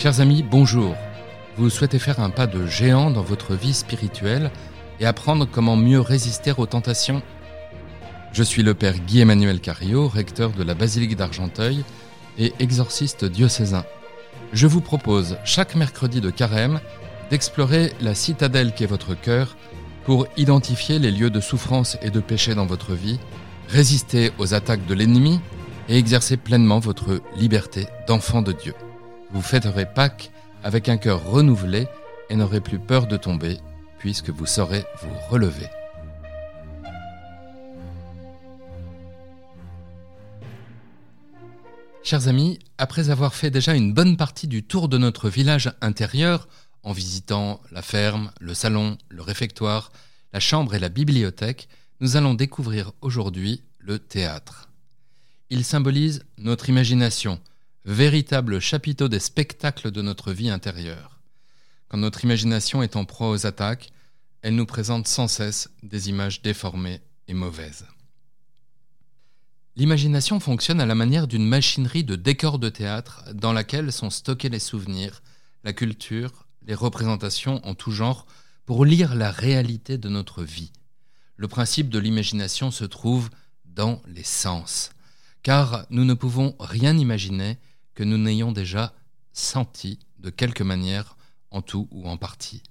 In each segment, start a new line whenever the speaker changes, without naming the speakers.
Chers amis, bonjour. Vous souhaitez faire un pas de géant dans votre vie spirituelle et apprendre comment mieux résister aux tentations? Je suis le Père Guy-Emmanuel Cario, recteur de la Basilique d'Argenteuil et exorciste diocésain. Je vous propose chaque mercredi de carême d'explorer la citadelle qu'est votre cœur pour identifier les lieux de souffrance et de péché dans votre vie, résister aux attaques de l'ennemi et exercer pleinement votre liberté d'enfant de Dieu. Vous fêterez Pâques avec un cœur renouvelé et n'aurez plus peur de tomber, puisque vous saurez vous relever. Chers amis, après avoir fait déjà une bonne partie du tour de notre village intérieur, en visitant la ferme, le salon, le réfectoire, la chambre et la bibliothèque, nous allons découvrir aujourd'hui le théâtre. Il symbolise notre imagination, véritable chapiteau des spectacles de notre vie intérieure. Quand notre imagination est en proie aux attaques, elle nous présente sans cesse des images déformées et mauvaises. L'imagination fonctionne à la manière d'une machinerie de décor de théâtre dans laquelle sont stockés les souvenirs, la culture, les représentations en tout genre pour lire la réalité de notre vie. Le principe de l'imagination se trouve dans les sens, car nous ne pouvons rien imaginer que nous n'ayons déjà senti de quelque manière en tout ou en partie.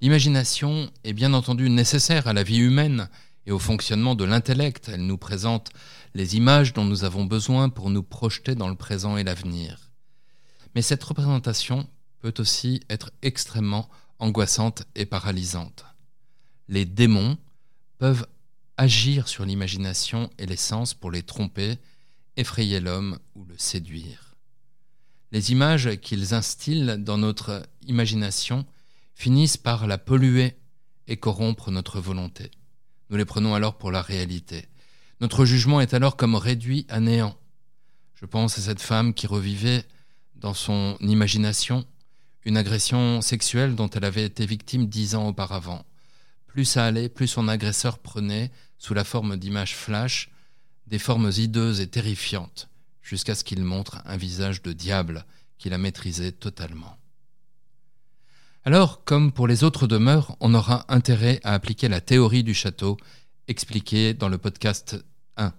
L'imagination est bien entendu nécessaire à la vie humaine et au fonctionnement de l'intellect. Elle nous présente les images dont nous avons besoin pour nous projeter dans le présent et l'avenir. Mais cette représentation peut aussi être extrêmement angoissante et paralysante. Les démons peuvent agir sur l'imagination et les sens pour les tromper, effrayer l'homme ou le séduire. Les images qu'ils instillent dans notre imagination finissent par la polluer et corrompre notre volonté. Nous les prenons alors pour la réalité. Notre jugement est alors comme réduit à néant. Je pense à cette femme qui revivait dans son imagination une agression sexuelle dont elle avait été victime dix ans auparavant. Plus ça allait, plus son agresseur prenait, sous la forme d'images flash, des formes hideuses et terrifiantes jusqu'à ce qu'il montre un visage de diable qu'il a maîtrisé totalement. Alors, comme pour les autres demeures, on aura intérêt à appliquer la théorie du château expliquée dans le podcast 1.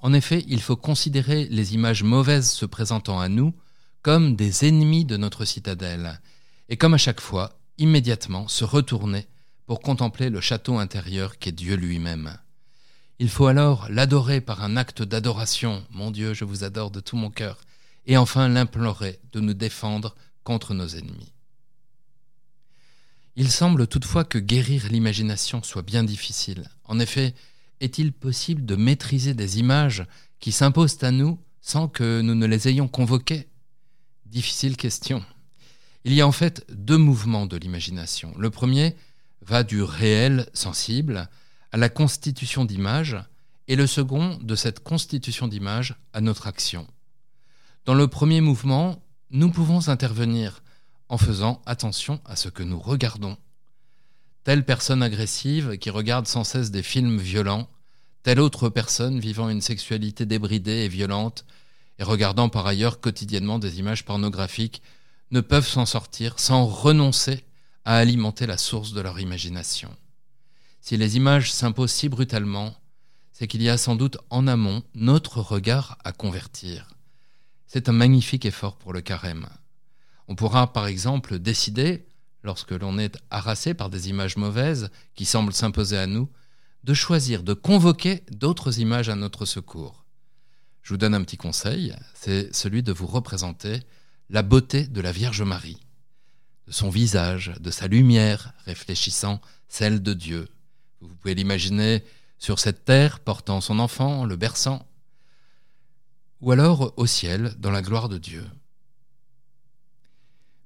En effet, il faut considérer les images mauvaises se présentant à nous comme des ennemis de notre citadelle, et comme à chaque fois, immédiatement se retourner pour contempler le château intérieur qu'est Dieu lui-même. Il faut alors l'adorer par un acte d'adoration, mon Dieu, je vous adore de tout mon cœur, et enfin l'implorer de nous défendre contre nos ennemis. Il semble toutefois que guérir l'imagination soit bien difficile. En effet, est-il possible de maîtriser des images qui s'imposent à nous sans que nous ne les ayons convoquées? Difficile question. Il y a en fait deux mouvements de l'imagination. Le premier, va du réel sensible à la constitution d'image et le second de cette constitution d'image à notre action. Dans le premier mouvement, nous pouvons intervenir en faisant attention à ce que nous regardons. Telle personne agressive qui regarde sans cesse des films violents, telle autre personne vivant une sexualité débridée et violente et regardant par ailleurs quotidiennement des images pornographiques ne peuvent s'en sortir sans renoncer à alimenter la source de leur imagination. Si les images s'imposent si brutalement, c'est qu'il y a sans doute en amont notre regard à convertir. C'est un magnifique effort pour le carême. On pourra par exemple décider, lorsque l'on est harassé par des images mauvaises qui semblent s'imposer à nous, de choisir de convoquer d'autres images à notre secours. Je vous donne un petit conseil, c'est celui de vous représenter la beauté de la Vierge Marie de son visage, de sa lumière réfléchissant celle de Dieu. Vous pouvez l'imaginer sur cette terre portant son enfant, le berçant, ou alors au ciel dans la gloire de Dieu.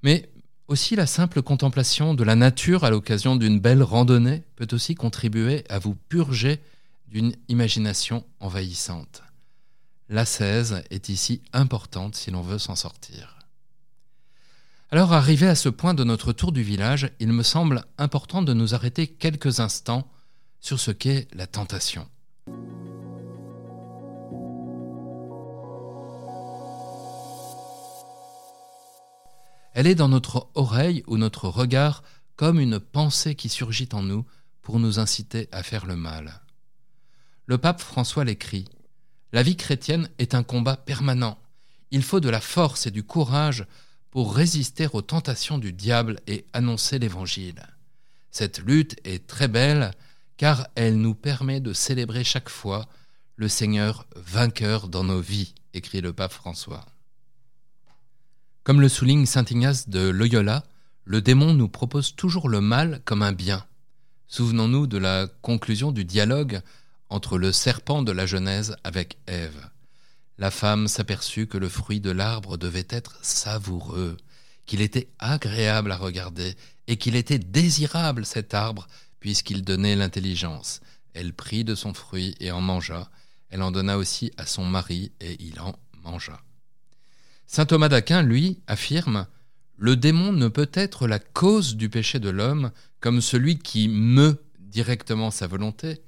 Mais aussi la simple contemplation de la nature à l'occasion d'une belle randonnée peut aussi contribuer à vous purger d'une imagination envahissante. L'ascèse est ici importante si l'on veut s'en sortir. Alors arrivé à ce point de notre tour du village, il me semble important de nous arrêter quelques instants sur ce qu'est la tentation. Elle est dans notre oreille ou notre regard comme une pensée qui surgit en nous pour nous inciter à faire le mal. Le pape François l'écrit La vie chrétienne est un combat permanent. Il faut de la force et du courage pour résister aux tentations du diable et annoncer l'Évangile. Cette lutte est très belle car elle nous permet de célébrer chaque fois le Seigneur vainqueur dans nos vies, écrit le pape François. Comme le souligne Saint Ignace de Loyola, le démon nous propose toujours le mal comme un bien. Souvenons-nous de la conclusion du dialogue entre le serpent de la Genèse avec Ève. La femme s'aperçut que le fruit de l'arbre devait être savoureux, qu'il était agréable à regarder et qu'il était désirable cet arbre puisqu'il donnait l'intelligence. Elle prit de son fruit et en mangea. Elle en donna aussi à son mari et il en mangea. Saint Thomas d'Aquin, lui, affirme Le démon ne peut être la cause du péché de l'homme comme celui qui meut directement sa volonté,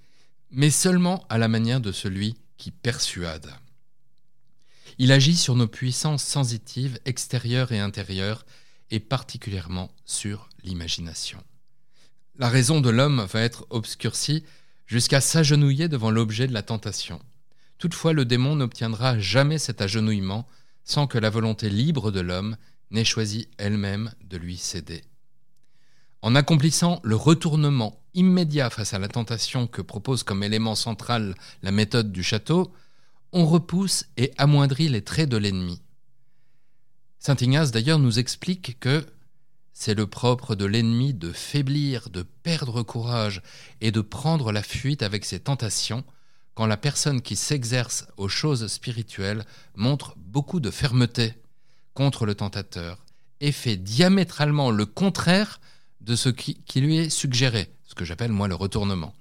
mais seulement à la manière de celui qui persuade. Il agit sur nos puissances sensitives extérieures et intérieures, et particulièrement sur l'imagination. La raison de l'homme va être obscurcie jusqu'à s'agenouiller devant l'objet de la tentation. Toutefois, le démon n'obtiendra jamais cet agenouillement sans que la volonté libre de l'homme n'ait choisi elle-même de lui céder. En accomplissant le retournement immédiat face à la tentation que propose comme élément central la méthode du château, on repousse et amoindrit les traits de l'ennemi. Saint Ignace d'ailleurs nous explique que c'est le propre de l'ennemi de faiblir, de perdre courage et de prendre la fuite avec ses tentations, quand la personne qui s'exerce aux choses spirituelles montre beaucoup de fermeté contre le tentateur et fait diamétralement le contraire de ce qui, qui lui est suggéré, ce que j'appelle moi le retournement.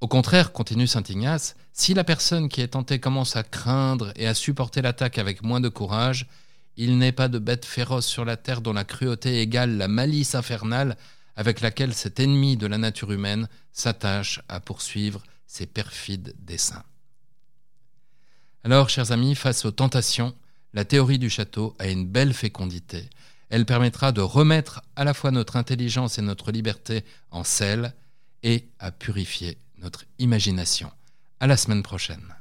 Au contraire, continue Saint Ignace, si la personne qui est tentée commence à craindre et à supporter l'attaque avec moins de courage, il n'est pas de bête féroce sur la terre dont la cruauté égale la malice infernale avec laquelle cet ennemi de la nature humaine s'attache à poursuivre ses perfides desseins. Alors, chers amis, face aux tentations, la théorie du château a une belle fécondité. Elle permettra de remettre à la fois notre intelligence et notre liberté en selle et à purifier notre imagination. À la semaine prochaine.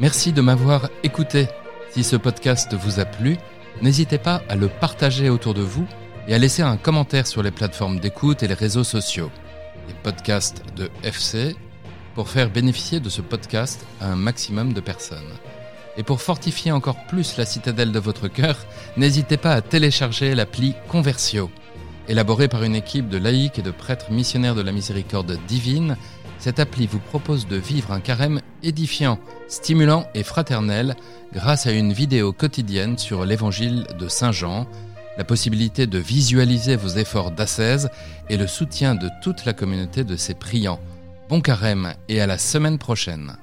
Merci de m'avoir écouté. Si ce podcast vous a plu, n'hésitez pas à le partager autour de vous et à laisser un commentaire sur les plateformes d'écoute et les réseaux sociaux, les podcasts de FC, pour faire bénéficier de ce podcast à un maximum de personnes. Et pour fortifier encore plus la citadelle de votre cœur, n'hésitez pas à télécharger l'appli Conversio. Élaborée par une équipe de laïcs et de prêtres missionnaires de la miséricorde divine, cette appli vous propose de vivre un carême édifiant, stimulant et fraternel grâce à une vidéo quotidienne sur l'évangile de Saint Jean, la possibilité de visualiser vos efforts d'ascèse et le soutien de toute la communauté de ses priants. Bon carême et à la semaine prochaine.